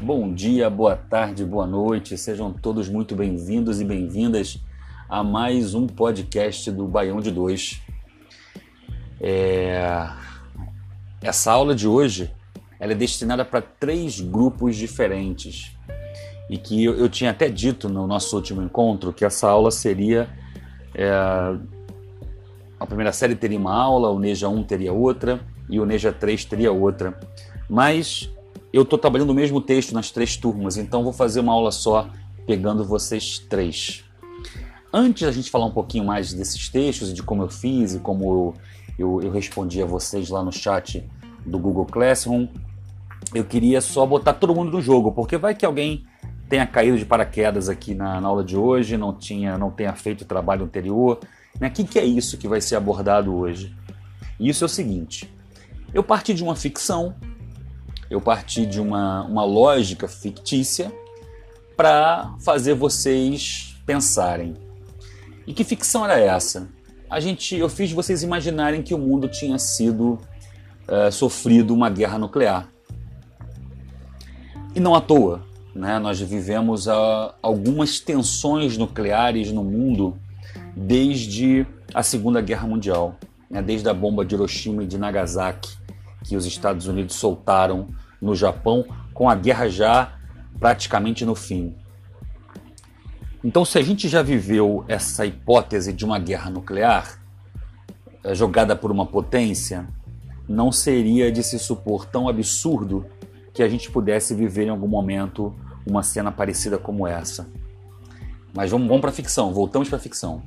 Bom dia, boa tarde, boa noite, sejam todos muito bem-vindos e bem-vindas a mais um podcast do Baião de Dois. É... Essa aula de hoje ela é destinada para três grupos diferentes. E que eu, eu, tinha até dito no nosso último encontro que essa aula seria é... a primeira série teria uma aula, o Neja 1 teria outra e o Neja 3 teria outra, mas eu estou trabalhando o mesmo texto nas três turmas, então vou fazer uma aula só pegando vocês três. Antes da gente falar um pouquinho mais desses textos e de como eu fiz e como eu, eu, eu respondi a vocês lá no chat do Google Classroom, eu queria só botar todo mundo no jogo, porque vai que alguém tenha caído de paraquedas aqui na, na aula de hoje, não, tinha, não tenha feito o trabalho anterior. Né? O que, que é isso que vai ser abordado hoje? Isso é o seguinte: eu parti de uma ficção eu parti de uma, uma lógica fictícia para fazer vocês pensarem. E que ficção era essa? A gente, eu fiz vocês imaginarem que o mundo tinha sido uh, sofrido uma guerra nuclear. E não à toa, né? nós vivemos uh, algumas tensões nucleares no mundo desde a Segunda Guerra Mundial, né? desde a bomba de Hiroshima e de Nagasaki, que os Estados Unidos soltaram no Japão, com a guerra já praticamente no fim. Então, se a gente já viveu essa hipótese de uma guerra nuclear eh, jogada por uma potência, não seria de se supor tão absurdo que a gente pudesse viver em algum momento uma cena parecida como essa. Mas vamos, vamos para a ficção, voltamos para a ficção.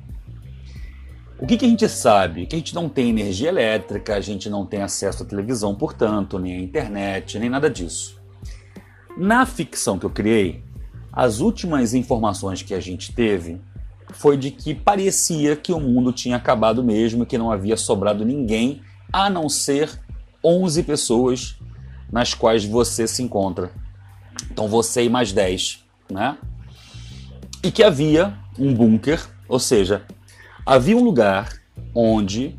O que, que, a gente sabe? Que a gente não tem energia elétrica, a gente não tem acesso à televisão, portanto, nem à internet, nem nada disso. Na ficção que eu criei, as últimas informações que a gente teve foi de que parecia que o mundo tinha acabado mesmo, que não havia sobrado ninguém, a não ser 11 pessoas nas quais você se encontra. Então você e mais 10, né? E que havia um bunker, ou seja, Havia um lugar onde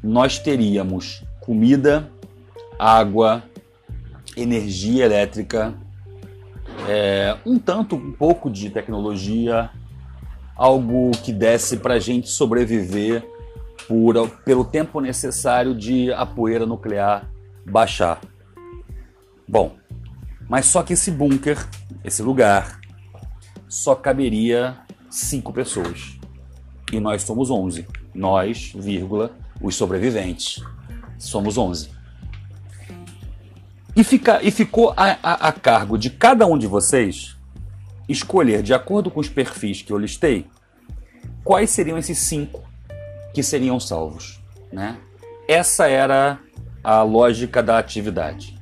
nós teríamos comida, água, energia elétrica, é, um tanto, um pouco de tecnologia, algo que desse para a gente sobreviver por, pelo tempo necessário de a poeira nuclear baixar. Bom, mas só que esse bunker, esse lugar, só caberia cinco pessoas e nós somos 11. Nós, vírgula, os sobreviventes. Somos 11. E, fica, e ficou a, a, a cargo de cada um de vocês escolher, de acordo com os perfis que eu listei, quais seriam esses cinco que seriam salvos. Né? Essa era a lógica da atividade.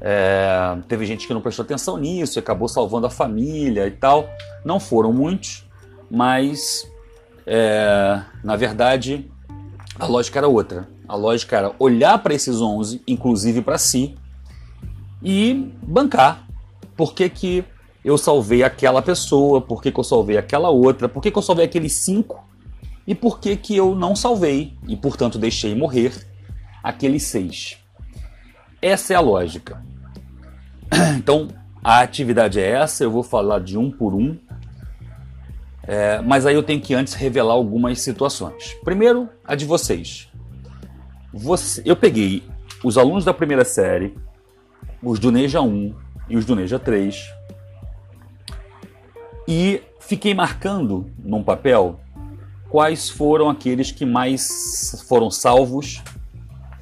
É, teve gente que não prestou atenção nisso e acabou salvando a família e tal. Não foram muitos, mas é, na verdade, a lógica era outra. A lógica era olhar para esses 11, inclusive para si, e bancar. Por que, que eu salvei aquela pessoa? Por que, que eu salvei aquela outra? Por que, que eu salvei aqueles cinco? E por que, que eu não salvei e, portanto, deixei morrer aqueles seis? Essa é a lógica. Então, a atividade é essa, eu vou falar de um por um é, mas aí eu tenho que antes revelar algumas situações. Primeiro, a de vocês. Você, eu peguei os alunos da primeira série, os do Neja 1 e os do Neja 3, e fiquei marcando num papel quais foram aqueles que mais foram salvos,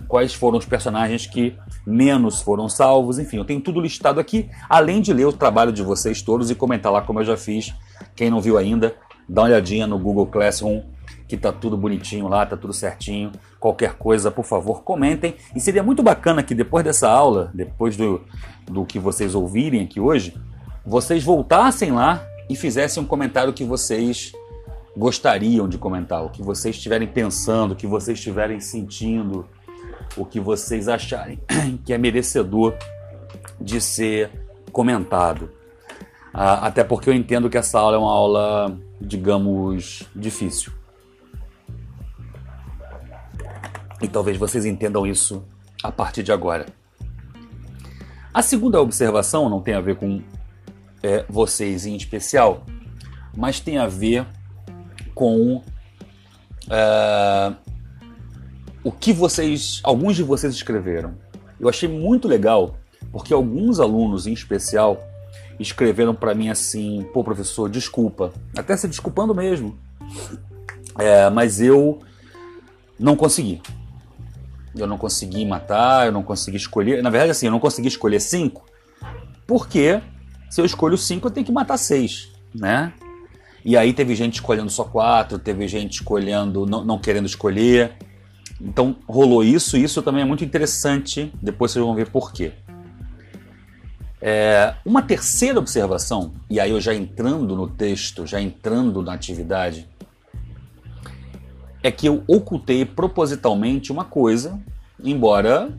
quais foram os personagens que menos foram salvos, enfim, eu tenho tudo listado aqui, além de ler o trabalho de vocês todos e comentar lá como eu já fiz quem não viu ainda, dá uma olhadinha no Google Classroom, que tá tudo bonitinho lá, tá tudo certinho. Qualquer coisa, por favor, comentem. E seria muito bacana que depois dessa aula, depois do, do que vocês ouvirem aqui hoje, vocês voltassem lá e fizessem um comentário que vocês gostariam de comentar, o que vocês estiverem pensando, o que vocês estiverem sentindo, o que vocês acharem que é merecedor de ser comentado. Ah, até porque eu entendo que essa aula é uma aula, digamos, difícil. E talvez vocês entendam isso a partir de agora. A segunda observação não tem a ver com é, vocês em especial, mas tem a ver com é, o que vocês, alguns de vocês escreveram. Eu achei muito legal, porque alguns alunos em especial escreveram para mim assim: pô, professor, desculpa, até se desculpando mesmo, é, mas eu não consegui. Eu não consegui matar, eu não consegui escolher. Na verdade, assim, eu não consegui escolher cinco, porque se eu escolho cinco, eu tenho que matar seis, né? E aí teve gente escolhendo só quatro, teve gente escolhendo, não, não querendo escolher. Então rolou isso, e isso também é muito interessante. Depois vocês vão ver por quê. É, uma terceira observação, e aí eu já entrando no texto, já entrando na atividade, é que eu ocultei propositalmente uma coisa, embora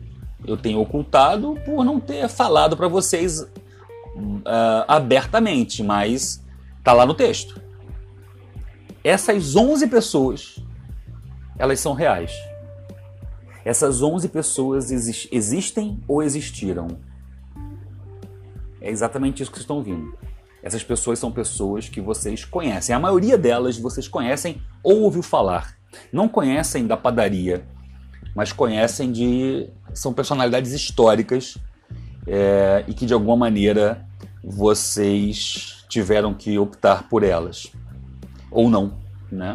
eu tenha ocultado por não ter falado para vocês uh, abertamente, mas tá lá no texto. Essas 11 pessoas, elas são reais. Essas 11 pessoas exi existem ou existiram é exatamente isso que vocês estão ouvindo. Essas pessoas são pessoas que vocês conhecem. A maioria delas vocês conhecem ou ouviu falar. Não conhecem da padaria, mas conhecem de. são personalidades históricas é, e que de alguma maneira vocês tiveram que optar por elas. Ou não. Né?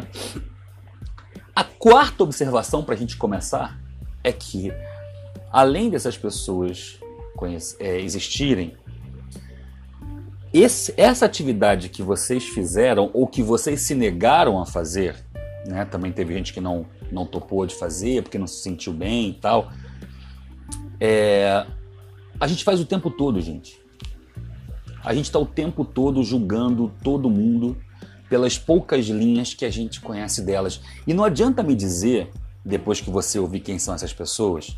A quarta observação para a gente começar é que, além dessas pessoas é, existirem, esse, essa atividade que vocês fizeram ou que vocês se negaram a fazer, né? Também teve gente que não, não topou de fazer porque não se sentiu bem e tal. É, a gente faz o tempo todo, gente. A gente está o tempo todo julgando todo mundo pelas poucas linhas que a gente conhece delas. E não adianta me dizer, depois que você ouvir quem são essas pessoas,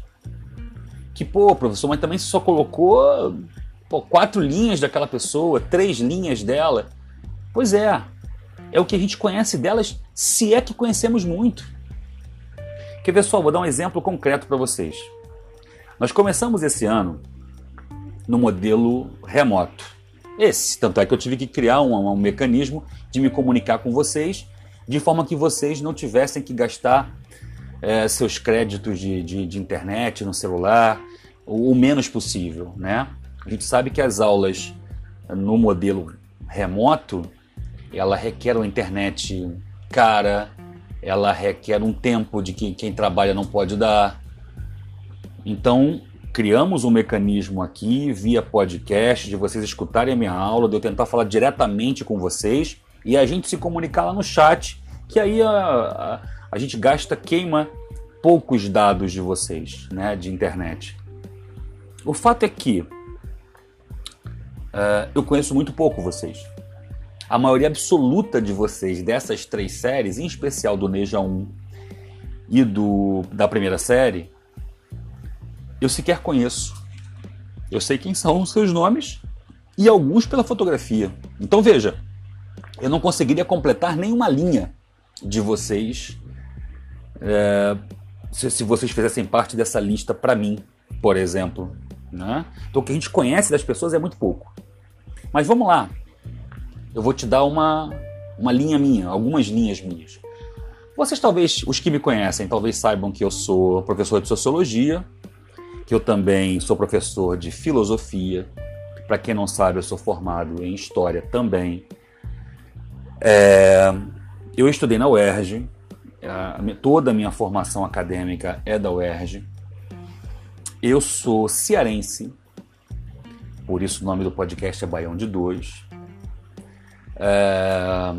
que, pô, professor, mas também só colocou pô, quatro linhas daquela pessoa, três linhas dela. Pois é, é o que a gente conhece delas, se é que conhecemos muito. Quer ver só? Vou dar um exemplo concreto para vocês. Nós começamos esse ano no modelo remoto. Esse, tanto é que eu tive que criar um, um mecanismo de me comunicar com vocês, de forma que vocês não tivessem que gastar é, seus créditos de, de, de internet no celular, o, o menos possível, né? A gente sabe que as aulas no modelo remoto, ela requer uma internet cara, ela requer um tempo de que quem trabalha não pode dar. Então, criamos um mecanismo aqui via podcast de vocês escutarem a minha aula, de eu tentar falar diretamente com vocês e a gente se comunicar lá no chat, que aí a, a, a gente gasta, queima poucos dados de vocês, né, de internet. O fato é que uh, eu conheço muito pouco vocês. A maioria absoluta de vocês dessas três séries, em especial do Neja 1 e do da primeira série, eu sequer conheço. Eu sei quem são os seus nomes e alguns pela fotografia. Então veja, eu não conseguiria completar nenhuma linha de vocês é, se, se, vocês fizessem parte dessa lista para mim, por exemplo. Né? Então o que a gente conhece das pessoas é muito pouco. Mas vamos lá. Eu vou te dar uma, uma linha minha, algumas linhas minhas. Vocês talvez, os que me conhecem, talvez saibam que eu sou professor de sociologia, que eu também sou professor de filosofia. Para quem não sabe, eu sou formado em história também. É, eu estudei na UERJ, a, toda a minha formação acadêmica é da UERJ. Eu sou cearense, por isso o nome do podcast é Baião de Dois. É,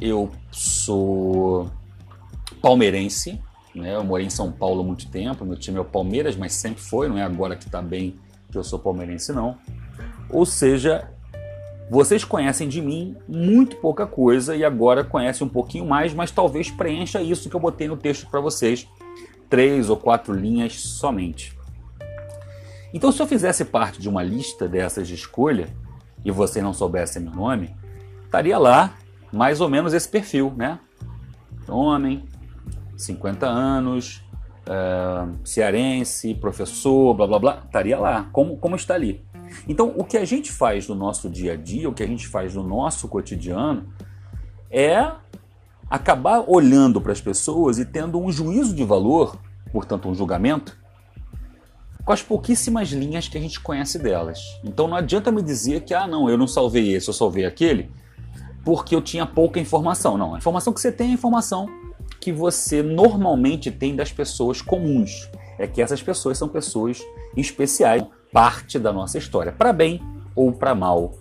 eu sou palmeirense, né? eu morei em São Paulo há muito tempo, meu time é o Palmeiras, mas sempre foi, não é agora que está bem que eu sou palmeirense não. Ou seja, vocês conhecem de mim muito pouca coisa e agora conhecem um pouquinho mais, mas talvez preencha isso que eu botei no texto para vocês três ou quatro linhas somente. Então, se eu fizesse parte de uma lista dessas de escolha e você não soubesse meu nome, estaria lá mais ou menos esse perfil, né? Homem, 50 anos, é, cearense, professor, blá blá blá, estaria lá, como, como está ali. Então, o que a gente faz no nosso dia a dia, o que a gente faz no nosso cotidiano, é acabar olhando para as pessoas e tendo um juízo de valor, portanto, um julgamento, com as pouquíssimas linhas que a gente conhece delas. Então não adianta me dizer que, ah, não, eu não salvei esse, eu salvei aquele, porque eu tinha pouca informação. Não, a informação que você tem é a informação que você normalmente tem das pessoas comuns. É que essas pessoas são pessoas especiais, parte da nossa história, para bem ou para mal.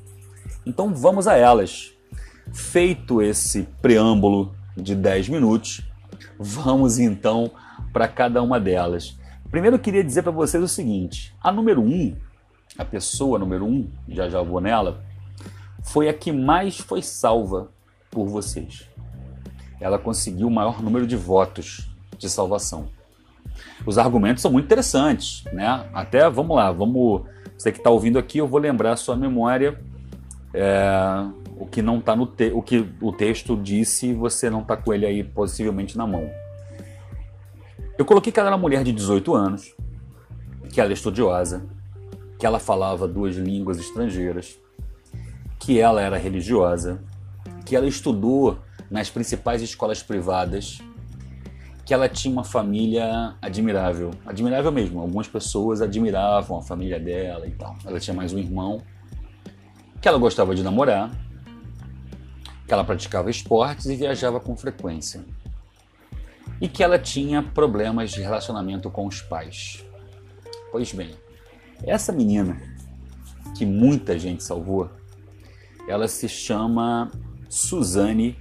Então vamos a elas. Feito esse preâmbulo de 10 minutos, vamos então para cada uma delas. Primeiro eu queria dizer para vocês o seguinte: a número 1, um, a pessoa número 1, um, já já vou nela, foi a que mais foi salva por vocês. Ela conseguiu o maior número de votos de salvação. Os argumentos são muito interessantes, né? Até vamos lá, vamos. Você que está ouvindo aqui, eu vou lembrar a sua memória é, o que não está no te, o que o texto disse você não está com ele aí possivelmente na mão. Eu coloquei que ela era uma mulher de 18 anos, que ela é estudiosa, que ela falava duas línguas estrangeiras, que ela era religiosa, que ela estudou nas principais escolas privadas, que ela tinha uma família admirável, admirável mesmo. Algumas pessoas admiravam a família dela e tal. Ela tinha mais um irmão, que ela gostava de namorar, que ela praticava esportes e viajava com frequência. E que ela tinha problemas de relacionamento com os pais. Pois bem, essa menina que muita gente salvou ela se chama Suzanne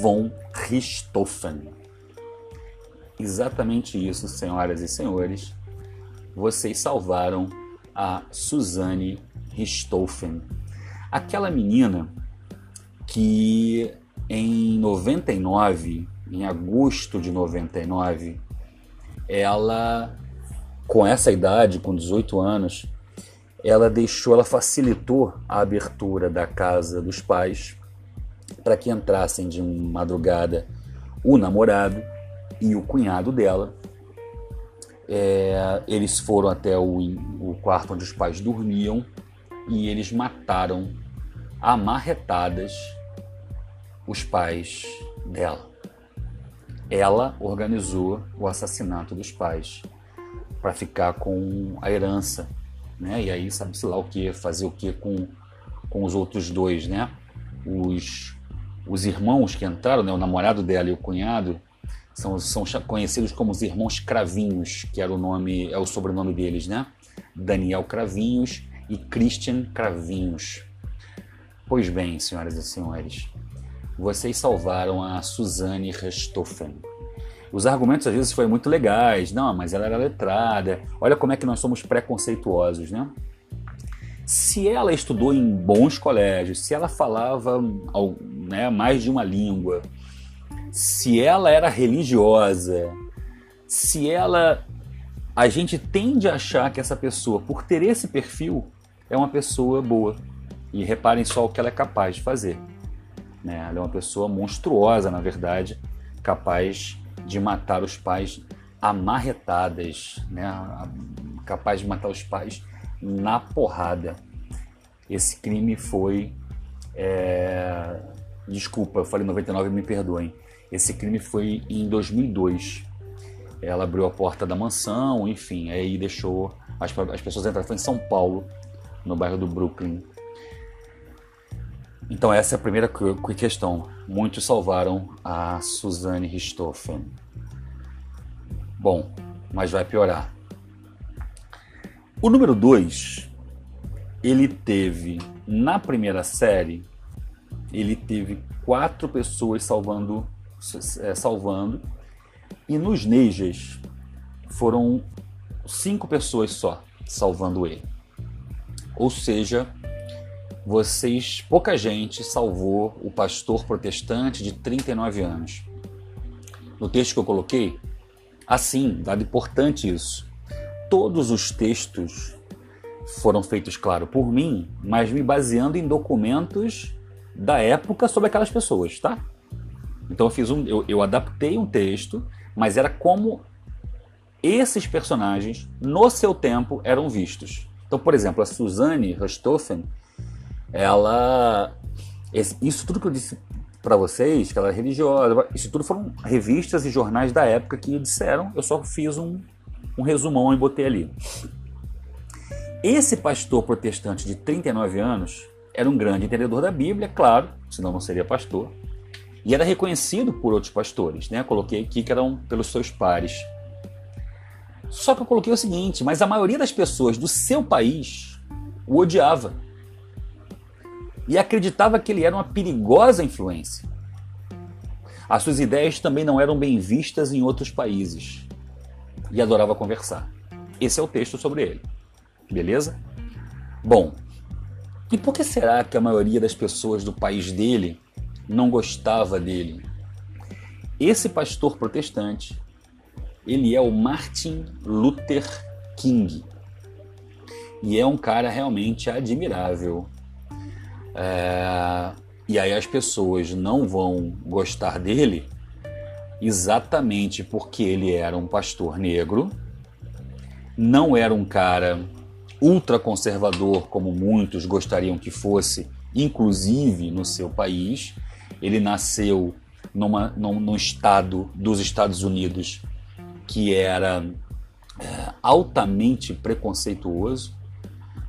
von Richthofen. Exatamente isso, senhoras e senhores. Vocês salvaram a Suzanne Richthofen. Aquela menina que em 99, em agosto de 99, ela, com essa idade, com 18 anos, ela deixou, ela facilitou a abertura da casa dos pais para que entrassem de madrugada o namorado e o cunhado dela. É, eles foram até o, o quarto onde os pais dormiam e eles mataram amarretadas os pais dela. Ela organizou o assassinato dos pais para ficar com a herança né? E aí sabe-se lá o que, fazer o que com, com os outros dois, né? Os, os irmãos que entraram, né? O namorado dela e o cunhado são, são conhecidos como os irmãos Cravinhos, que era o nome, é o sobrenome deles, né? Daniel Cravinhos e Christian Cravinhos. Pois bem, senhoras e senhores, vocês salvaram a Suzanne Restoffen os argumentos às vezes foram muito legais. Não, mas ela era letrada. Olha como é que nós somos preconceituosos, né? Se ela estudou em bons colégios, se ela falava né, mais de uma língua, se ela era religiosa, se ela. A gente tende a achar que essa pessoa, por ter esse perfil, é uma pessoa boa. E reparem só o que ela é capaz de fazer. Né? Ela é uma pessoa monstruosa, na verdade, capaz de matar os pais amarretadas, né? capaz de matar os pais na porrada. Esse crime foi. É... Desculpa, eu falei 99, me perdoem. Esse crime foi em 2002. Ela abriu a porta da mansão, enfim, aí deixou as, as pessoas entrarem. Foi em São Paulo, no bairro do Brooklyn. Então essa é a primeira questão. Muitos salvaram a Suzanne Richthofen. Bom, mas vai piorar. O número 2, ele teve na primeira série, ele teve quatro pessoas salvando, salvando e nos Neijas foram cinco pessoas só salvando ele. Ou seja, vocês, pouca gente salvou o pastor protestante de 39 anos. No texto que eu coloquei, assim, dado importante isso. Todos os textos foram feitos, claro, por mim, mas me baseando em documentos da época sobre aquelas pessoas, tá? Então eu fiz um, eu, eu adaptei um texto, mas era como esses personagens, no seu tempo, eram vistos. Então, por exemplo, a Suzanne Richthofen, ela. Isso tudo que eu disse para vocês, que ela é religiosa, isso tudo foram revistas e jornais da época que disseram, eu só fiz um, um resumão e botei ali. Esse pastor protestante de 39 anos era um grande entendedor da Bíblia, claro, senão não seria pastor, e era reconhecido por outros pastores, né? Coloquei aqui que eram pelos seus pares. Só que eu coloquei o seguinte, mas a maioria das pessoas do seu país o odiava e acreditava que ele era uma perigosa influência. As suas ideias também não eram bem vistas em outros países e adorava conversar. Esse é o texto sobre ele. Beleza? Bom, e por que será que a maioria das pessoas do país dele não gostava dele? Esse pastor protestante, ele é o Martin Luther King. E é um cara realmente admirável é, e aí as pessoas não vão gostar dele exatamente porque ele era um pastor negro, não era um cara ultraconservador como muitos gostariam que fosse, inclusive no seu país. Ele nasceu numa, num, num estado dos Estados Unidos que era é, altamente preconceituoso.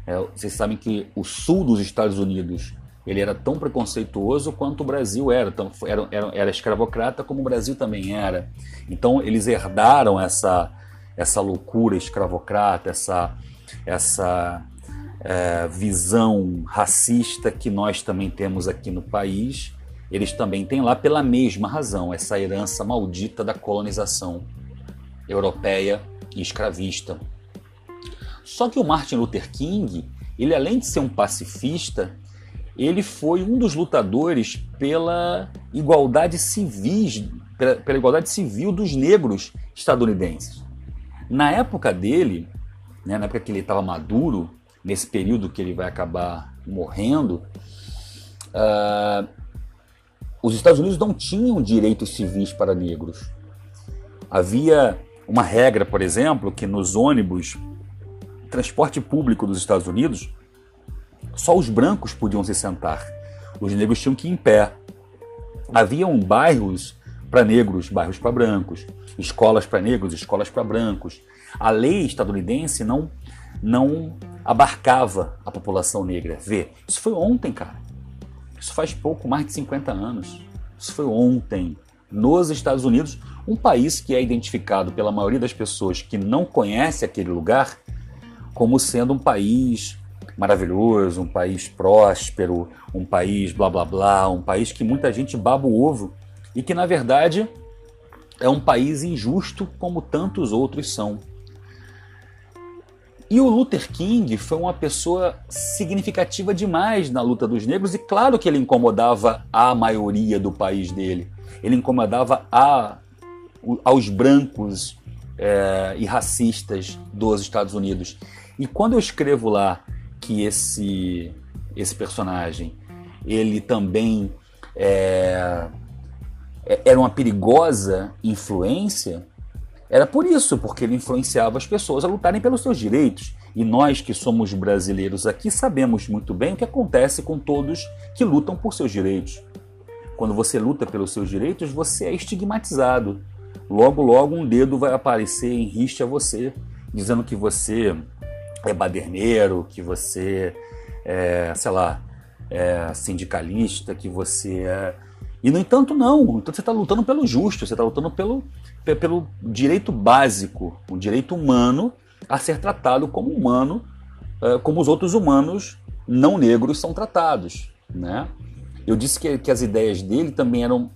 É, vocês sabem que o sul dos Estados Unidos ele era tão preconceituoso quanto o Brasil era, então, era, era, era escravocrata como o Brasil também era. Então eles herdaram essa, essa loucura escravocrata, essa, essa é, visão racista que nós também temos aqui no país. Eles também têm lá pela mesma razão, essa herança maldita da colonização europeia e escravista. Só que o Martin Luther King, ele além de ser um pacifista, ele foi um dos lutadores pela igualdade civis, pela, pela igualdade civil dos negros estadunidenses. Na época dele, né, na época que ele estava maduro, nesse período que ele vai acabar morrendo, uh, os Estados Unidos não tinham direitos civis para negros. Havia uma regra, por exemplo, que nos ônibus, transporte público dos Estados Unidos, só os brancos podiam se sentar. Os negros tinham que ir em pé. Haviam bairros para negros, bairros para brancos, escolas para negros, escolas para brancos. A lei estadunidense não não abarcava a população negra. Vê, isso foi ontem, cara. Isso faz pouco, mais de 50 anos. Isso foi ontem, nos Estados Unidos, um país que é identificado pela maioria das pessoas que não conhece aquele lugar como sendo um país maravilhoso, um país próspero, um país blá blá blá, um país que muita gente baba o ovo e que na verdade é um país injusto como tantos outros são. E o Luther King foi uma pessoa significativa demais na luta dos negros, e claro que ele incomodava a maioria do país dele. Ele incomodava a, aos brancos é, e racistas dos Estados Unidos. E quando eu escrevo lá que esse, esse personagem ele também é, é, era uma perigosa influência, era por isso, porque ele influenciava as pessoas a lutarem pelos seus direitos. E nós que somos brasileiros aqui sabemos muito bem o que acontece com todos que lutam por seus direitos. Quando você luta pelos seus direitos, você é estigmatizado. Logo, logo um dedo vai aparecer em riste a você, dizendo que você é baderneiro, que você é, sei lá, é sindicalista, que você é. E no entanto, não. Então você está lutando pelo justo, você está lutando pelo, pelo direito básico, o direito humano a ser tratado como humano, é, como os outros humanos não negros são tratados. Né? Eu disse que, que as ideias dele também eram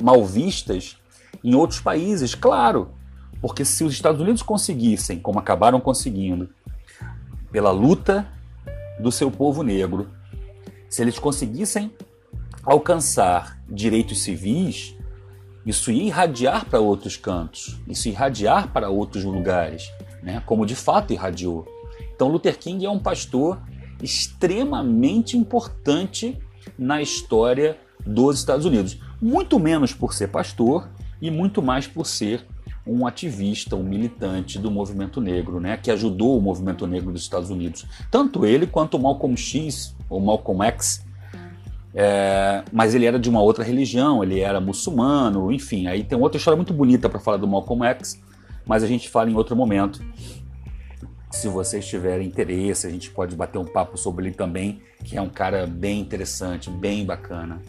mal vistas em outros países, claro, porque se os Estados Unidos conseguissem, como acabaram conseguindo, pela luta do seu povo negro. Se eles conseguissem alcançar direitos civis, isso ia irradiar para outros cantos, isso ia irradiar para outros lugares, né? como de fato irradiou. Então, Luther King é um pastor extremamente importante na história dos Estados Unidos. Muito menos por ser pastor e muito mais por ser um ativista, um militante do movimento negro, né, que ajudou o movimento negro dos Estados Unidos. Tanto ele quanto o Malcolm X, ou Malcolm X, é, mas ele era de uma outra religião, ele era muçulmano, enfim. Aí tem outra história muito bonita para falar do Malcolm X, mas a gente fala em outro momento. Se vocês tiverem interesse, a gente pode bater um papo sobre ele também, que é um cara bem interessante, bem bacana.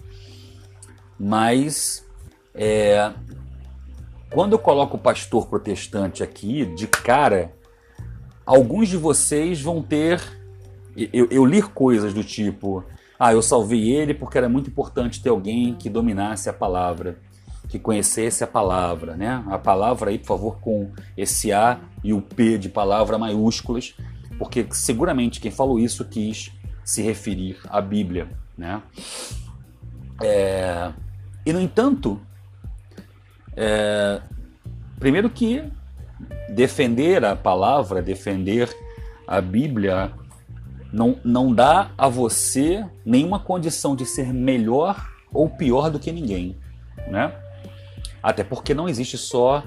Mas é, quando eu coloco o pastor protestante aqui de cara, alguns de vocês vão ter. Eu, eu li coisas do tipo: ah, eu salvei ele porque era muito importante ter alguém que dominasse a palavra, que conhecesse a palavra, né? A palavra aí, por favor, com esse A e o P de palavra maiúsculas, porque seguramente quem falou isso quis se referir à Bíblia, né? É... E no entanto, é... primeiro que defender a palavra, defender a Bíblia não, não dá a você nenhuma condição de ser melhor ou pior do que ninguém, né? Até porque não existe só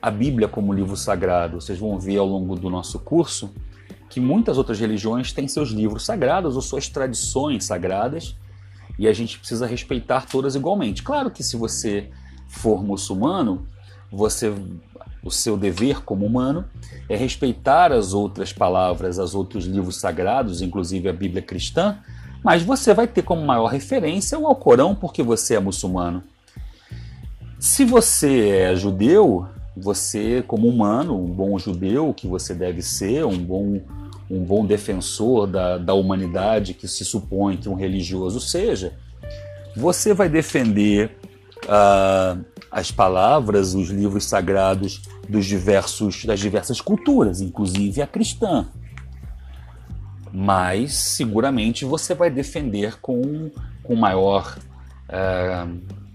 a Bíblia como livro sagrado. Vocês vão ver ao longo do nosso curso que muitas outras religiões têm seus livros sagrados ou suas tradições sagradas e a gente precisa respeitar todas igualmente. Claro que se você for muçulmano, você o seu dever como humano é respeitar as outras palavras, os outros livros sagrados, inclusive a Bíblia cristã, mas você vai ter como maior referência o Alcorão porque você é muçulmano. Se você é judeu, você como humano, um bom judeu que você deve ser, um bom, um bom defensor da, da humanidade que se supõe que um religioso seja, você vai defender uh, as palavras, os livros sagrados dos diversos, das diversas culturas, inclusive a cristã. Mas seguramente você vai defender com, com maior é,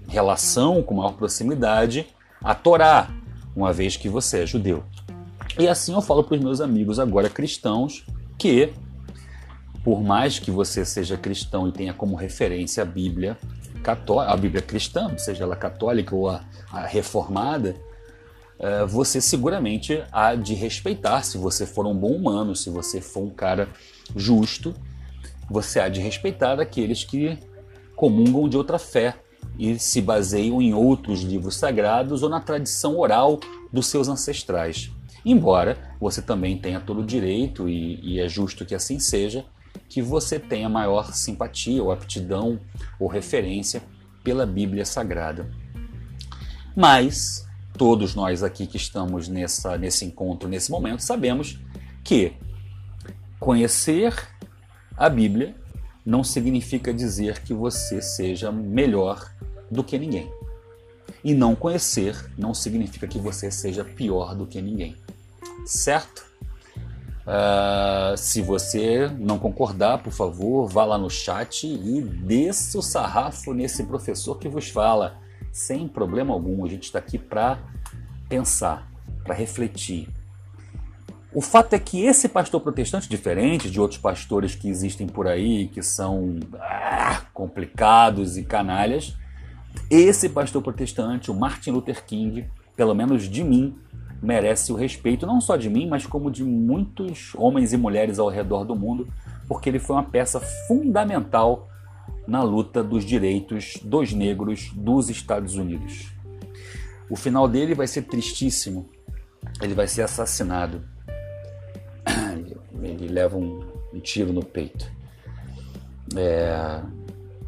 relação, com maior proximidade a Torá, uma vez que você é judeu. E assim eu falo para os meus amigos agora cristãos que, por mais que você seja cristão e tenha como referência a Bíblia, católica, a Bíblia cristã, seja ela católica ou a, a reformada, uh, você seguramente há de respeitar, se você for um bom humano, se você for um cara justo, você há de respeitar aqueles que comungam de outra fé e se baseiam em outros livros sagrados ou na tradição oral dos seus ancestrais. Embora você também tenha todo o direito, e, e é justo que assim seja, que você tenha maior simpatia ou aptidão ou referência pela Bíblia Sagrada. Mas todos nós aqui que estamos nessa, nesse encontro, nesse momento, sabemos que conhecer a Bíblia não significa dizer que você seja melhor do que ninguém. E não conhecer não significa que você seja pior do que ninguém. Certo? Uh, se você não concordar, por favor, vá lá no chat e desça o sarrafo nesse professor que vos fala. Sem problema algum, a gente está aqui para pensar, para refletir. O fato é que esse pastor protestante, diferente de outros pastores que existem por aí, que são ah, complicados e canalhas, esse pastor protestante, o Martin Luther King, pelo menos de mim, merece o respeito não só de mim, mas como de muitos homens e mulheres ao redor do mundo, porque ele foi uma peça fundamental na luta dos direitos dos negros dos Estados Unidos. O final dele vai ser tristíssimo. Ele vai ser assassinado. Ele leva um, um tiro no peito. É,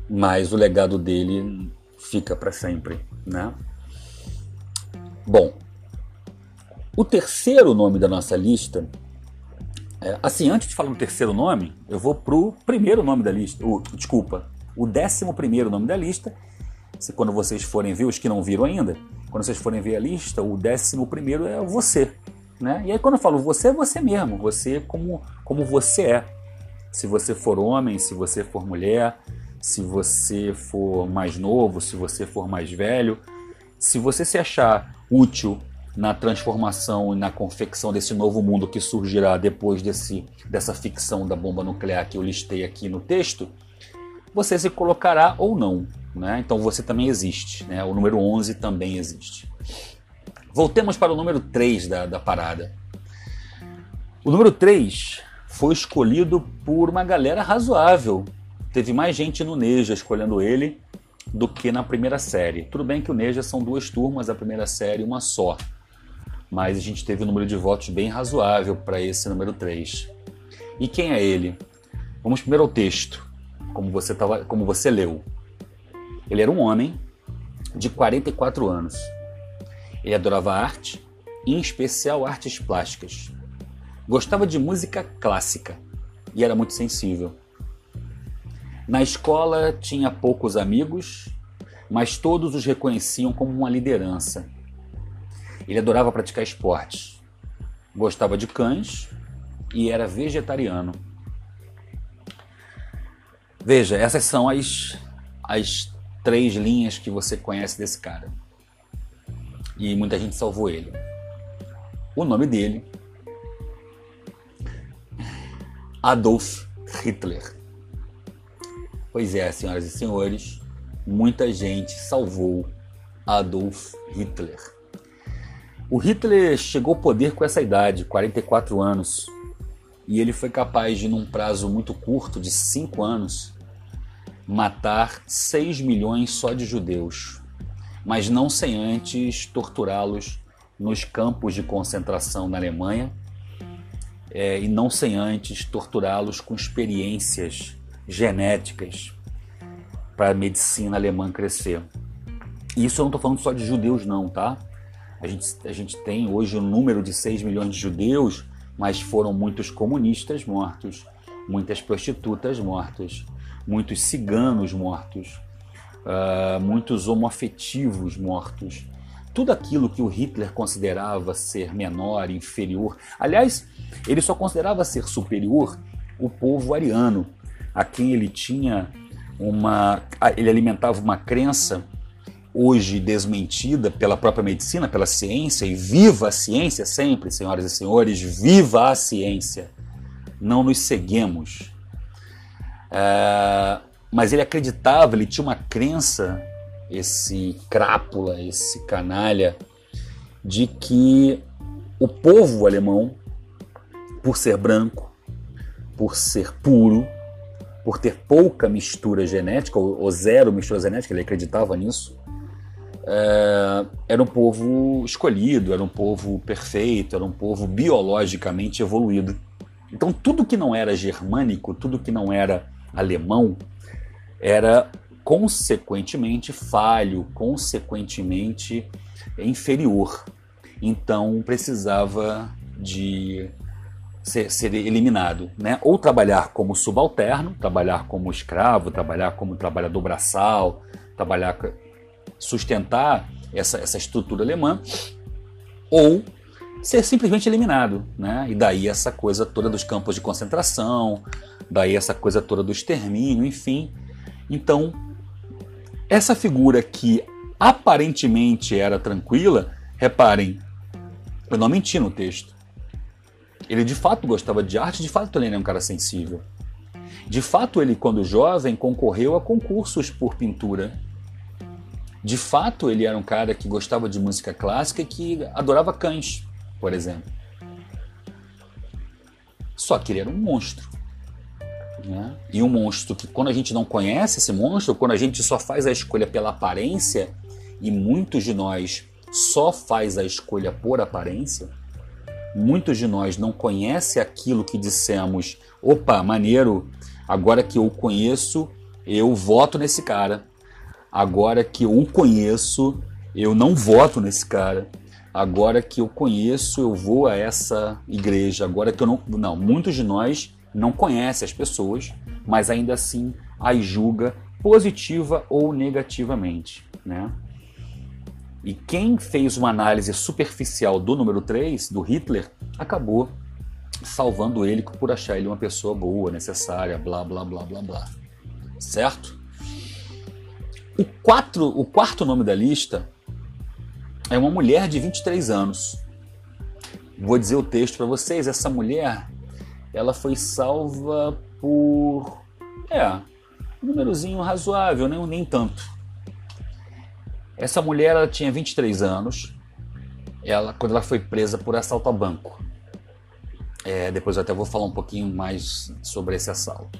mas o legado dele fica para sempre, né? Bom, o terceiro nome da nossa lista, é, assim, antes de falar do terceiro nome, eu vou pro primeiro nome da lista, o, desculpa, o décimo primeiro nome da lista, se, quando vocês forem ver, os que não viram ainda, quando vocês forem ver a lista, o décimo primeiro é você, né? E aí quando eu falo você, é você mesmo, você como, como você é. Se você for homem, se você for mulher, se você for mais novo, se você for mais velho, se você se achar útil na transformação e na confecção desse novo mundo que surgirá depois desse, dessa ficção da bomba nuclear que eu listei aqui no texto, você se colocará ou não. Né? Então você também existe. Né? O número 11 também existe. Voltemos para o número 3 da, da parada. O número 3 foi escolhido por uma galera razoável. Teve mais gente no Neja escolhendo ele do que na primeira série. Tudo bem que o Neja são duas turmas, a primeira série uma só. Mas a gente teve um número de votos bem razoável para esse número 3. E quem é ele? Vamos primeiro ao texto, como você, tava, como você leu. Ele era um homem de 44 anos ele adorava arte, em especial artes plásticas. Gostava de música clássica e era muito sensível. Na escola tinha poucos amigos, mas todos os reconheciam como uma liderança. Ele adorava praticar esportes, gostava de cães e era vegetariano. Veja, essas são as, as três linhas que você conhece desse cara e muita gente salvou ele. O nome dele, Adolf Hitler. Pois é, senhoras e senhores, muita gente salvou Adolf Hitler. O Hitler chegou ao poder com essa idade, 44 anos, e ele foi capaz de, num prazo muito curto, de 5 anos, matar 6 milhões só de judeus mas não sem antes torturá-los nos campos de concentração na Alemanha é, e não sem antes torturá-los com experiências genéticas para a medicina alemã crescer. E isso eu não estou falando só de judeus, não, tá? A gente, a gente tem hoje um número de 6 milhões de judeus, mas foram muitos comunistas mortos, muitas prostitutas mortas, muitos ciganos mortos, uh, muitos homoafetivos mortos. Tudo aquilo que o Hitler considerava ser menor, inferior. Aliás, ele só considerava ser superior o povo ariano, a quem ele tinha uma. Ele alimentava uma crença hoje desmentida pela própria medicina, pela ciência, e viva a ciência sempre, senhoras e senhores, viva a ciência. Não nos seguemos. Uh, mas ele acreditava, ele tinha uma crença, esse crápula, esse canalha, de que o povo alemão, por ser branco, por ser puro, por ter pouca mistura genética, ou, zero mistura genética, ele acreditava nisso, é, era um povo escolhido, era um povo perfeito, era um povo biologicamente evoluído. Então, tudo que não era germânico, tudo que não era alemão, era consequentemente falho, consequentemente inferior. Então precisava de ser, ser, eliminado, né? Ou trabalhar como subalterno, trabalhar como escravo, trabalhar como trabalhador braçal, trabalhar sustentar essa, essa estrutura alemã, ou ser simplesmente eliminado, né? E daí essa coisa toda dos campos de concentração, daí essa coisa toda do extermínio, enfim, então, essa figura que aparentemente era tranquila, reparem, eu não menti no texto. Ele de fato gostava de arte, de fato ele era um cara sensível. De fato, ele, quando jovem, concorreu a concursos por pintura. De fato, ele era um cara que gostava de música clássica e que adorava cães, por exemplo. Só que ele era um monstro. Né? E um monstro que, quando a gente não conhece esse monstro, quando a gente só faz a escolha pela aparência, e muitos de nós só faz a escolha por aparência, muitos de nós não conhecem aquilo que dissemos, opa, maneiro, agora que eu conheço, eu voto nesse cara. Agora que eu o conheço, eu não voto nesse cara. Agora que eu conheço, eu vou a essa igreja. Agora que eu não. Não, muitos de nós não conhece as pessoas, mas ainda assim as julga positiva ou negativamente. Né? E quem fez uma análise superficial do número 3, do Hitler, acabou salvando ele por achar ele uma pessoa boa, necessária, blá blá blá blá blá. Certo? O, quatro, o quarto nome da lista é uma mulher de 23 anos. Vou dizer o texto para vocês. Essa mulher ela foi salva por. É, um númerozinho razoável, nem, nem tanto. Essa mulher ela tinha 23 anos, ela, quando ela foi presa por assalto a banco. É, depois eu até vou falar um pouquinho mais sobre esse assalto.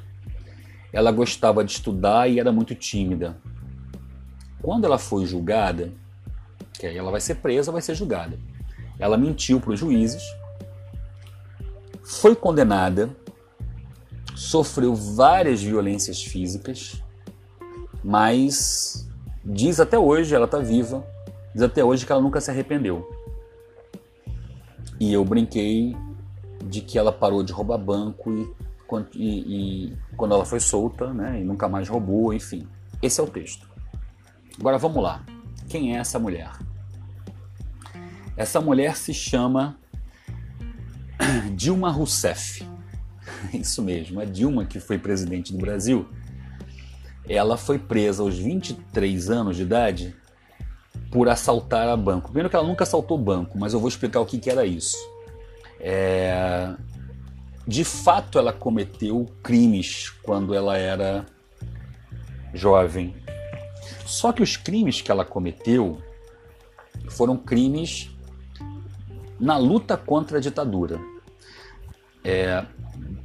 Ela gostava de estudar e era muito tímida. Quando ela foi julgada, que aí ela vai ser presa, vai ser julgada. Ela mentiu para os juízes, foi condenada, sofreu várias violências físicas, mas diz até hoje, ela está viva, diz até hoje que ela nunca se arrependeu. E eu brinquei de que ela parou de roubar banco e, e, e quando ela foi solta, né, e nunca mais roubou, enfim. Esse é o texto. Agora vamos lá. Quem é essa mulher? Essa mulher se chama Dilma Rousseff. Isso mesmo, a Dilma que foi presidente do Brasil. Ela foi presa aos 23 anos de idade por assaltar a banco. Primeiro que ela nunca assaltou banco, mas eu vou explicar o que, que era isso. É... De fato, ela cometeu crimes quando ela era jovem. Só que os crimes que ela cometeu foram crimes na luta contra a ditadura. É,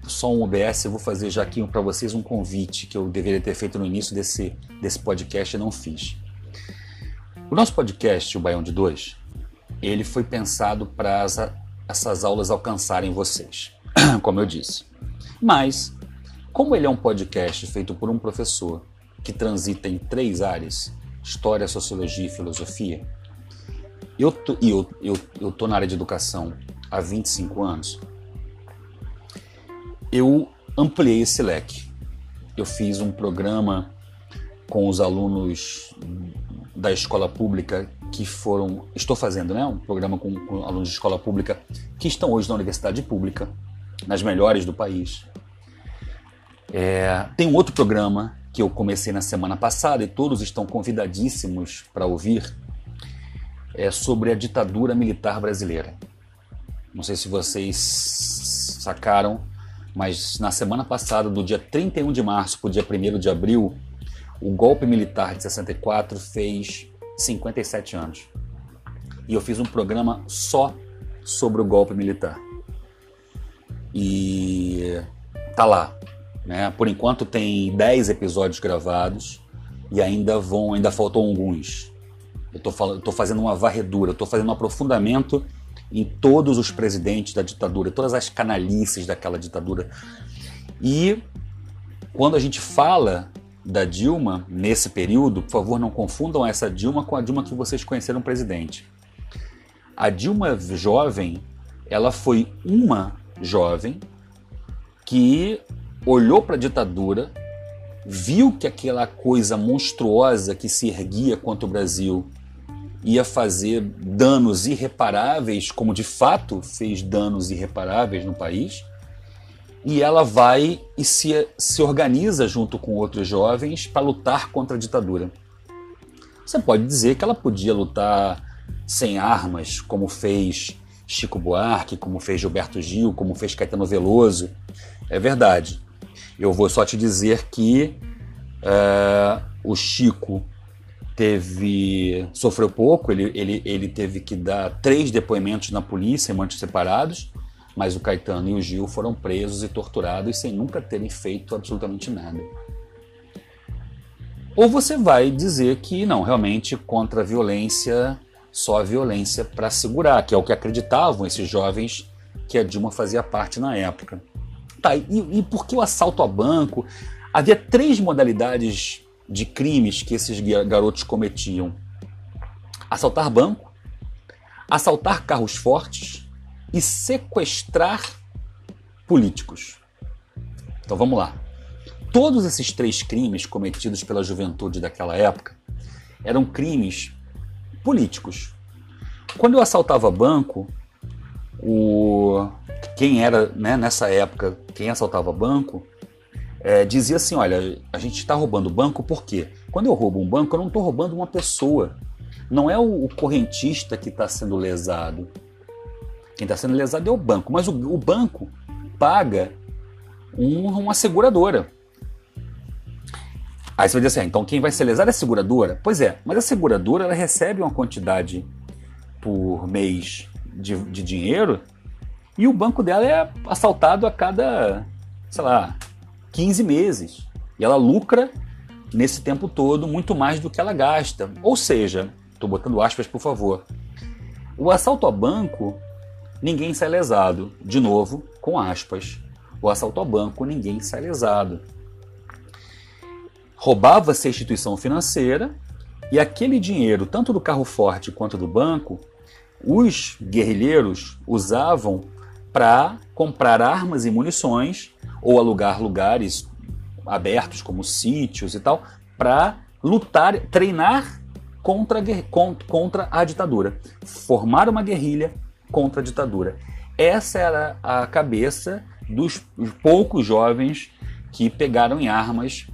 só um OBS, eu vou fazer já aqui para vocês um convite que eu deveria ter feito no início desse, desse podcast e não fiz. O nosso podcast, o Baião de Dois, ele foi pensado para essas aulas alcançarem vocês, como eu disse. Mas, como ele é um podcast feito por um professor que transita em três áreas, história, sociologia e filosofia, eu tô, e eu, eu, eu tô na área de educação há 25 anos, eu ampliei esse leque. Eu fiz um programa com os alunos da escola pública que foram. Estou fazendo, né? Um programa com, com alunos de escola pública que estão hoje na universidade pública, nas melhores do país. É, tem um outro programa que eu comecei na semana passada e todos estão convidadíssimos para ouvir, é sobre a ditadura militar brasileira. Não sei se vocês sacaram, mas na semana passada, do dia 31 de março para o dia 1 de abril, o golpe militar de 64 fez 57 anos. E eu fiz um programa só sobre o golpe militar. E tá lá. Né? Por enquanto tem 10 episódios gravados e ainda vão, ainda faltam alguns. Eu estou fazendo uma varredura, estou fazendo um aprofundamento em todos os presidentes da ditadura, todas as canalices daquela ditadura. E quando a gente fala da Dilma nesse período, por favor, não confundam essa Dilma com a Dilma que vocês conheceram presidente. A Dilma jovem, ela foi uma jovem que olhou para a ditadura, viu que aquela coisa monstruosa que se erguia contra o Brasil ia fazer danos irreparáveis, como de fato fez danos irreparáveis no país, e ela vai e se, se organiza junto com outros jovens para lutar contra a ditadura. Você pode dizer que ela podia lutar sem armas, como fez Chico Buarque, como fez Gilberto Gil, como fez Caetano Veloso. É verdade. Eu vou só te dizer que uh, o Chico teve sofreu pouco, ele, ele, ele teve que dar três depoimentos na polícia em mantos separados, mas o Caetano e o Gil foram presos e torturados sem nunca terem feito absolutamente nada. Ou você vai dizer que não, realmente contra a violência, só a violência para segurar, que é o que acreditavam esses jovens que a Dilma fazia parte na época. Tá, e, e por que o assalto a banco? Havia três modalidades de crimes que esses garotos cometiam: assaltar banco, assaltar carros fortes e sequestrar políticos. Então vamos lá. Todos esses três crimes cometidos pela juventude daquela época eram crimes políticos. Quando eu assaltava banco, o quem era né, nessa época quem assaltava banco é, dizia assim: olha, a gente está roubando banco por quê? Quando eu roubo um banco, eu não estou roubando uma pessoa. Não é o, o correntista que está sendo lesado. Quem está sendo lesado é o banco. Mas o, o banco paga um, uma seguradora. Aí você vai dizer assim: ah, então quem vai ser lesado é a seguradora? Pois é, mas a seguradora ela recebe uma quantidade por mês de, de dinheiro e o banco dela é assaltado a cada, sei lá, 15 meses. E ela lucra nesse tempo todo muito mais do que ela gasta. Ou seja, estou botando aspas por favor, o assalto a banco, ninguém sai lesado. De novo, com aspas. O assalto a banco, ninguém sai lesado. Roubava-se a instituição financeira e aquele dinheiro, tanto do carro forte quanto do banco, os guerrilheiros usavam para comprar armas e munições ou alugar lugares abertos como sítios e tal para lutar, treinar contra, contra a ditadura, formar uma guerrilha contra a ditadura. Essa era a cabeça dos poucos jovens que pegaram em armas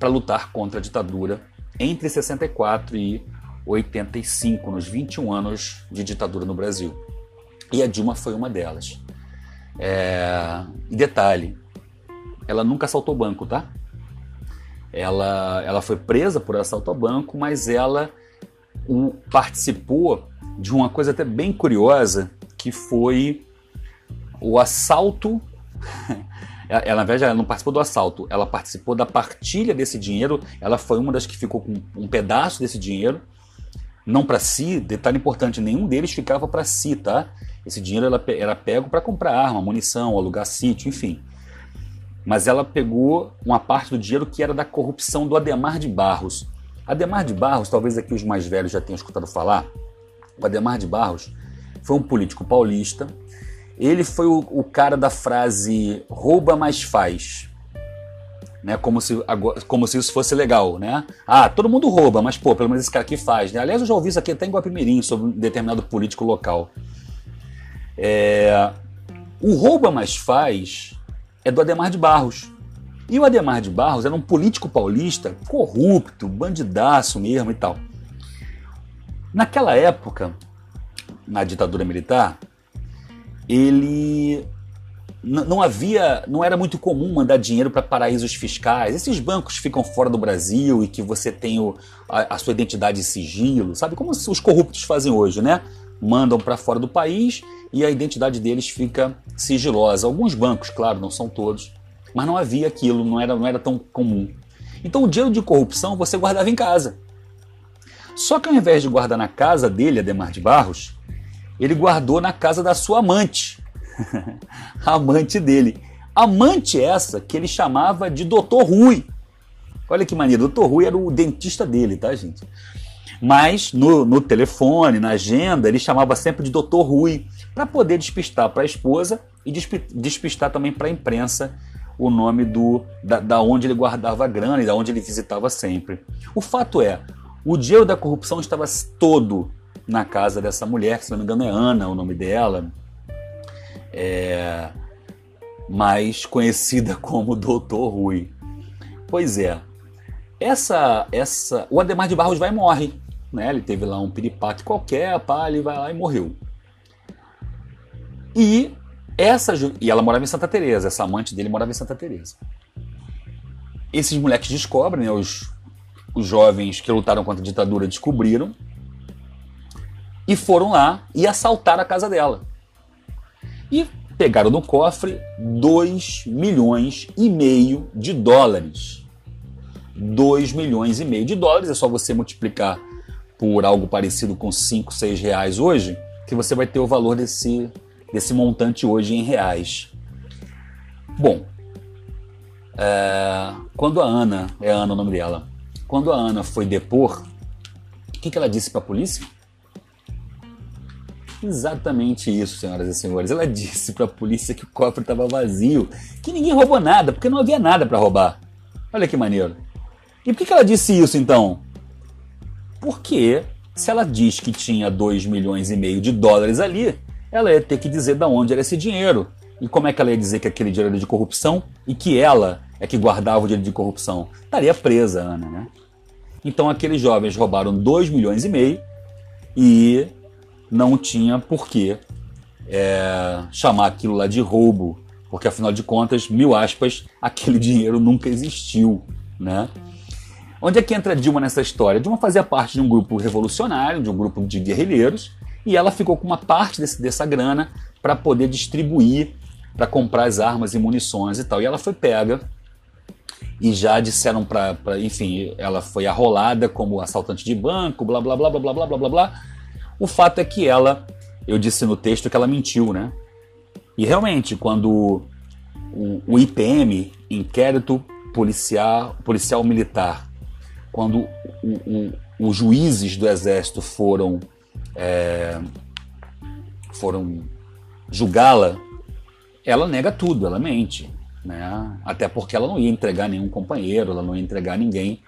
para lutar contra a ditadura entre 64 e 85, nos 21 anos de ditadura no Brasil. E a Dilma foi uma delas. É... E detalhe, ela nunca assaltou banco, tá? Ela, ela foi presa por assalto ao banco, mas ela participou de uma coisa até bem curiosa, que foi o assalto Ela, na verdade, ela não participou do assalto, ela participou da partilha desse dinheiro. Ela foi uma das que ficou com um pedaço desse dinheiro, não para si. Detalhe importante: nenhum deles ficava para si, tá? Esse dinheiro ela, era pego para comprar arma, munição, alugar sítio, enfim. Mas ela pegou uma parte do dinheiro que era da corrupção do Ademar de Barros. Ademar de Barros, talvez aqui os mais velhos já tenham escutado falar. O Ademar de Barros foi um político paulista ele foi o, o cara da frase rouba, mas faz. Né, como, se, como se isso fosse legal, né? Ah, todo mundo rouba, mas pô, pelo menos esse cara aqui faz. Né? Aliás, eu já ouvi isso aqui até em Guapimirim sobre um determinado político local. É... O rouba, mas faz é do Ademar de Barros. E o Ademar de Barros era um político paulista corrupto, bandidaço mesmo e tal. Naquela época, na ditadura militar, ele não havia, não era muito comum mandar dinheiro para paraísos fiscais. Esses bancos ficam fora do Brasil e que você tem o, a, a, sua identidade em sigilo, sabe? Como os corruptos fazem hoje, né? Mandam para fora do país e a identidade deles fica sigilosa. Alguns bancos, claro, não são todos, mas não havia aquilo, não era, não era tão comum. Então o dinheiro de corrupção você guardava em casa. Só que ao invés de guardar na casa dele, Ademar de Barros, ele guardou na casa da sua amante. a amante dele. Amante essa que ele chamava de Doutor Rui. Olha que maneiro, Doutor Rui era o dentista dele, tá, gente? Mas no, no telefone, na agenda, ele chamava sempre de Doutor Rui, para poder despistar para a esposa e despistar também para a imprensa o nome do da, da onde ele guardava a grana e da onde ele visitava sempre. O fato é, o dinheiro da corrupção estava todo na casa dessa mulher, que se não me engano é Ana o nome dela, é, mais conhecida como Doutor Rui. Pois é, essa, essa, o Ademar de Barros vai e morre. Né? Ele teve lá um piripaque qualquer, pá, ele vai lá e morreu. E essa e ela morava em Santa Teresa, essa amante dele morava em Santa Teresa. Esses moleques descobrem, né, os, os jovens que lutaram contra a ditadura descobriram e foram lá e assaltaram a casa dela. E pegaram no cofre 2 milhões e meio de dólares. 2 milhões e meio de dólares, é só você multiplicar por algo parecido com 5, 6 reais hoje, que você vai ter o valor desse, desse montante hoje em reais. Bom, é, quando a Ana, é Ana o nome dela, quando a Ana foi depor, o que, que ela disse para a polícia? Exatamente isso, senhoras e senhores. Ela disse para a polícia que o cofre estava vazio, que ninguém roubou nada, porque não havia nada para roubar. Olha que maneiro. E por que ela disse isso então? Porque se ela diz que tinha 2 milhões e meio de dólares ali, ela ia ter que dizer de onde era esse dinheiro. E como é que ela ia dizer que aquele dinheiro era de corrupção e que ela é que guardava o dinheiro de corrupção? Estaria presa, Ana, né? Então aqueles jovens roubaram 2 milhões e meio e não tinha por que é, chamar aquilo lá de roubo, porque afinal de contas, mil aspas, aquele dinheiro nunca existiu, né? Onde é que entra Dilma nessa história? Dilma fazia parte de um grupo revolucionário, de um grupo de guerrilheiros, E ela ficou com uma parte desse, dessa grana para poder distribuir, para comprar as armas e munições e tal. E ela foi pega e já disseram para, enfim, ela foi arrolada como assaltante de banco, blá blá blá blá blá blá blá blá. O fato é que ela, eu disse no texto que ela mentiu, né? E realmente, quando o, o IPM, inquérito policial, policial militar, quando os juízes do exército foram é, foram julgá-la, ela nega tudo, ela mente, né? Até porque ela não ia entregar nenhum companheiro, ela não ia entregar ninguém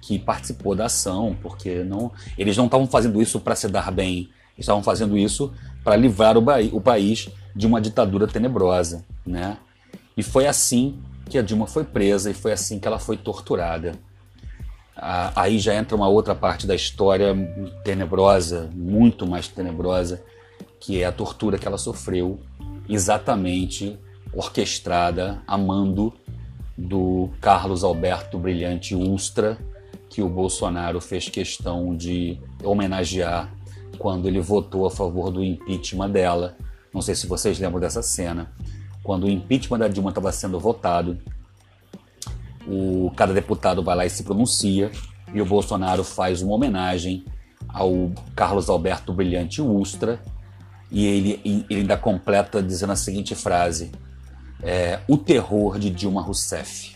que participou da ação, porque não, eles não estavam fazendo isso para se dar bem, estavam fazendo isso para livrar o, o país de uma ditadura tenebrosa, né? E foi assim que a Dilma foi presa e foi assim que ela foi torturada. Aí já entra uma outra parte da história tenebrosa, muito mais tenebrosa, que é a tortura que ela sofreu, exatamente orquestrada a mando do Carlos Alberto Brilhante Ustra, que o Bolsonaro fez questão de homenagear quando ele votou a favor do impeachment dela. Não sei se vocês lembram dessa cena quando o impeachment da Dilma estava sendo votado, o, cada deputado vai lá e se pronuncia e o Bolsonaro faz uma homenagem ao Carlos Alberto Brilhante Ustra e ele, ele ainda completa dizendo a seguinte frase: é, O terror de Dilma Rousseff.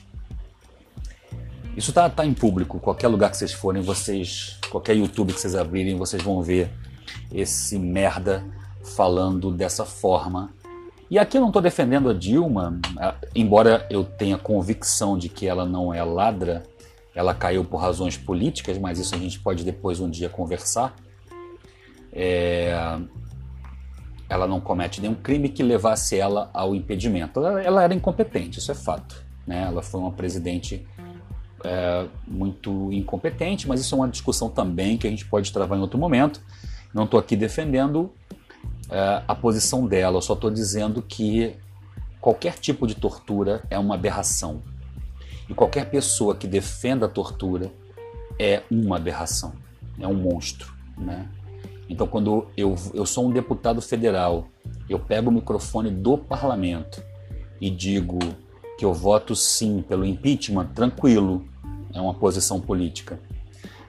Isso tá, tá em público, qualquer lugar que vocês forem, vocês, qualquer YouTube que vocês abrirem, vocês vão ver esse merda falando dessa forma e aqui eu não estou defendendo a Dilma, embora eu tenha convicção de que ela não é ladra, ela caiu por razões políticas, mas isso a gente pode depois um dia conversar. É... Ela não comete nenhum crime que levasse ela ao impedimento. Ela, ela era incompetente, isso é fato. Né? Ela foi uma presidente é, muito incompetente, mas isso é uma discussão também que a gente pode travar em outro momento. Não estou aqui defendendo é, a posição dela, eu só estou dizendo que qualquer tipo de tortura é uma aberração. E qualquer pessoa que defenda a tortura é uma aberração, é um monstro. Né? Então, quando eu, eu sou um deputado federal, eu pego o microfone do parlamento e digo que eu voto sim pelo impeachment, tranquilo, é uma posição política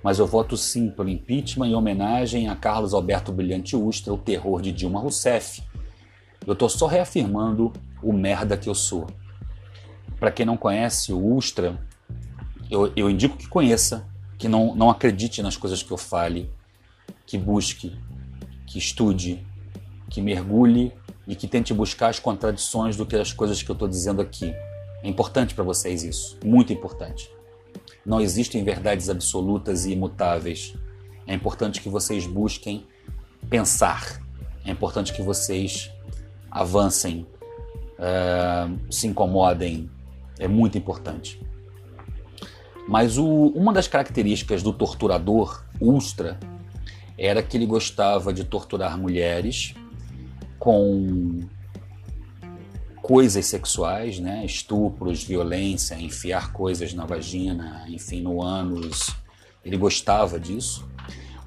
mas eu voto sim pelo impeachment em homenagem a Carlos Alberto Brilhante Ustra, o terror de Dilma Rousseff. Eu estou só reafirmando o merda que eu sou. Para quem não conhece o Ustra, eu, eu indico que conheça, que não, não acredite nas coisas que eu fale, que busque, que estude, que mergulhe e que tente buscar as contradições do que as coisas que eu estou dizendo aqui. É importante para vocês isso, muito importante. Não existem verdades absolutas e imutáveis. É importante que vocês busquem pensar. É importante que vocês avancem, uh, se incomodem. É muito importante. Mas o, uma das características do torturador Ustra era que ele gostava de torturar mulheres com coisas sexuais, né? estupros, violência, enfiar coisas na vagina, enfim, no ânus. Ele gostava disso.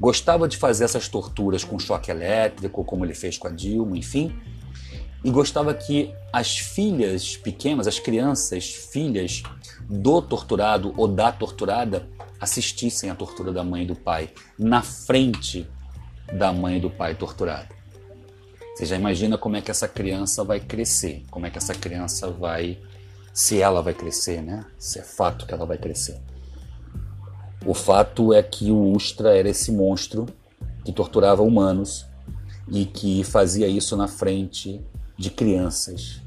Gostava de fazer essas torturas com choque elétrico, como ele fez com a Dilma, enfim. E gostava que as filhas pequenas, as crianças, filhas do torturado ou da torturada, assistissem à tortura da mãe e do pai, na frente da mãe e do pai torturado. Você já imagina como é que essa criança vai crescer, como é que essa criança vai, se ela vai crescer, né? Se é fato que ela vai crescer. O fato é que o Ustra era esse monstro que torturava humanos e que fazia isso na frente de crianças.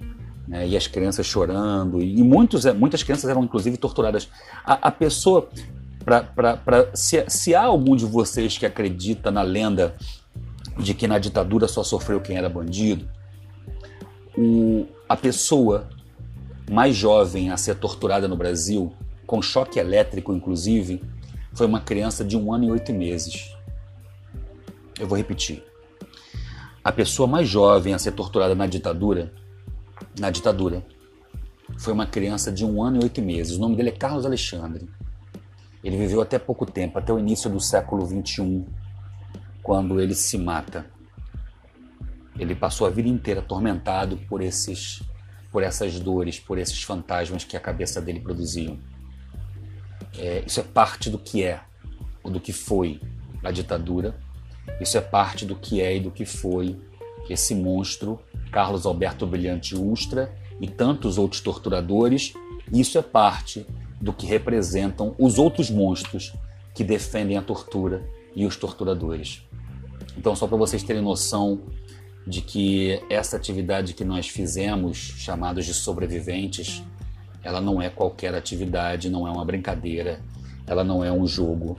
Né? E as crianças chorando, e muitos, muitas crianças eram inclusive torturadas. A, a pessoa, pra, pra, pra, se, se há algum de vocês que acredita na lenda de que na ditadura só sofreu quem era bandido, o, a pessoa mais jovem a ser torturada no Brasil, com choque elétrico inclusive, foi uma criança de um ano e oito meses. Eu vou repetir. A pessoa mais jovem a ser torturada na ditadura, na ditadura, foi uma criança de um ano e oito meses. O nome dele é Carlos Alexandre. Ele viveu até pouco tempo, até o início do século XXI quando ele se mata. Ele passou a vida inteira atormentado por esses por essas dores, por esses fantasmas que a cabeça dele produziam. É, isso é parte do que é, ou do que foi a ditadura. Isso é parte do que é e do que foi esse monstro, Carlos Alberto Brilhante Ustra e tantos outros torturadores. Isso é parte do que representam os outros monstros que defendem a tortura e os torturadores. Então, só para vocês terem noção de que essa atividade que nós fizemos, chamados de sobreviventes, ela não é qualquer atividade, não é uma brincadeira, ela não é um jogo.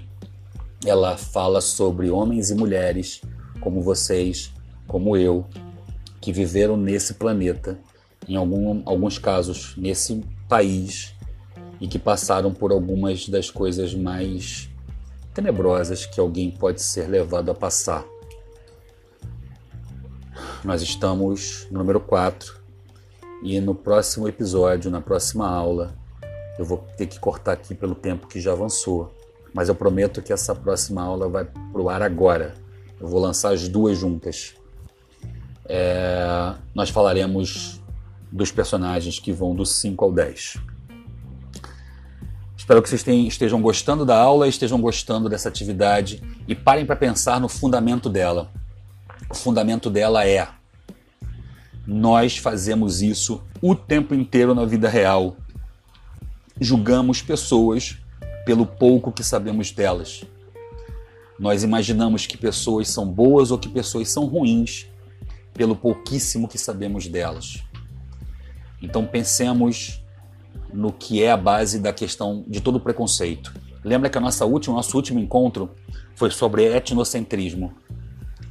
Ela fala sobre homens e mulheres como vocês, como eu, que viveram nesse planeta, em algum, alguns casos nesse país, e que passaram por algumas das coisas mais tenebrosas que alguém pode ser levado a passar nós estamos no número 4 e no próximo episódio, na próxima aula, eu vou ter que cortar aqui pelo tempo que já avançou, mas eu prometo que essa próxima aula vai pro ar agora. Eu vou lançar as duas juntas. É, nós falaremos dos personagens que vão do 5 ao 10. Espero que vocês estejam gostando da aula, estejam gostando dessa atividade e parem para pensar no fundamento dela. O fundamento dela é nós fazemos isso o tempo inteiro na vida real. Julgamos pessoas pelo pouco que sabemos delas. Nós imaginamos que pessoas são boas ou que pessoas são ruins pelo pouquíssimo que sabemos delas. Então pensemos no que é a base da questão de todo preconceito. Lembra que a nossa última, nosso último encontro foi sobre etnocentrismo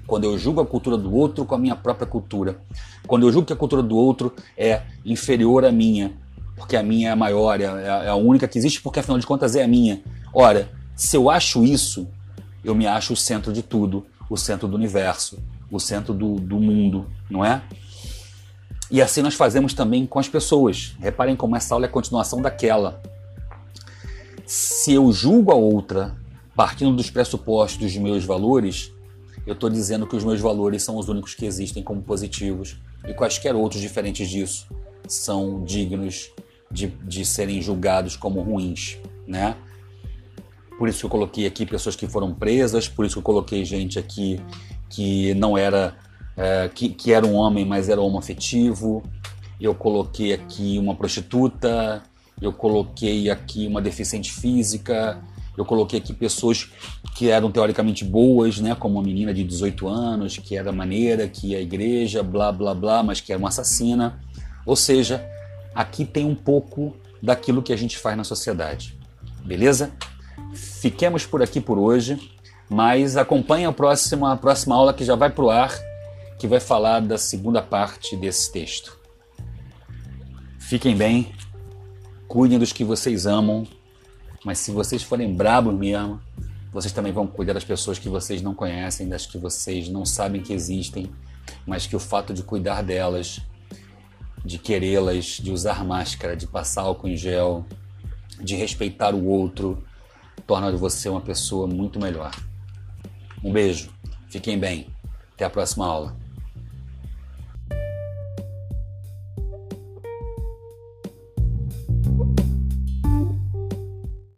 quando eu julgo a cultura do outro com a minha própria cultura, quando eu julgo que a cultura do outro é inferior à minha, porque a minha é maior, é, é a única que existe, porque afinal de contas é a minha. Ora, se eu acho isso, eu me acho o centro de tudo, o centro do universo, o centro do, do mundo, não é? E assim nós fazemos também com as pessoas. Reparem como essa aula é a continuação daquela. Se eu julgo a outra partindo dos pressupostos dos meus valores, eu estou dizendo que os meus valores são os únicos que existem como positivos e quaisquer outros diferentes disso são dignos de, de serem julgados como ruins, né? Por isso que eu coloquei aqui pessoas que foram presas, por isso que eu coloquei gente aqui que não era é, que, que era um homem, mas era homoafetivo. Eu coloquei aqui uma prostituta, eu coloquei aqui uma deficiente física, eu coloquei aqui pessoas que eram teoricamente boas, né, como uma menina de 18 anos, que era maneira, que ia à igreja, blá blá blá, mas que era uma assassina. Ou seja, aqui tem um pouco daquilo que a gente faz na sociedade. Beleza? Fiquemos por aqui por hoje, mas acompanhe a próxima, a próxima aula que já vai para o ar, que vai falar da segunda parte desse texto. Fiquem bem, cuidem dos que vocês amam mas se vocês forem brabos mesmo, vocês também vão cuidar das pessoas que vocês não conhecem, das que vocês não sabem que existem, mas que o fato de cuidar delas, de querê-las, de usar máscara, de passar álcool em gel, de respeitar o outro, torna você uma pessoa muito melhor. Um beijo, fiquem bem, até a próxima aula.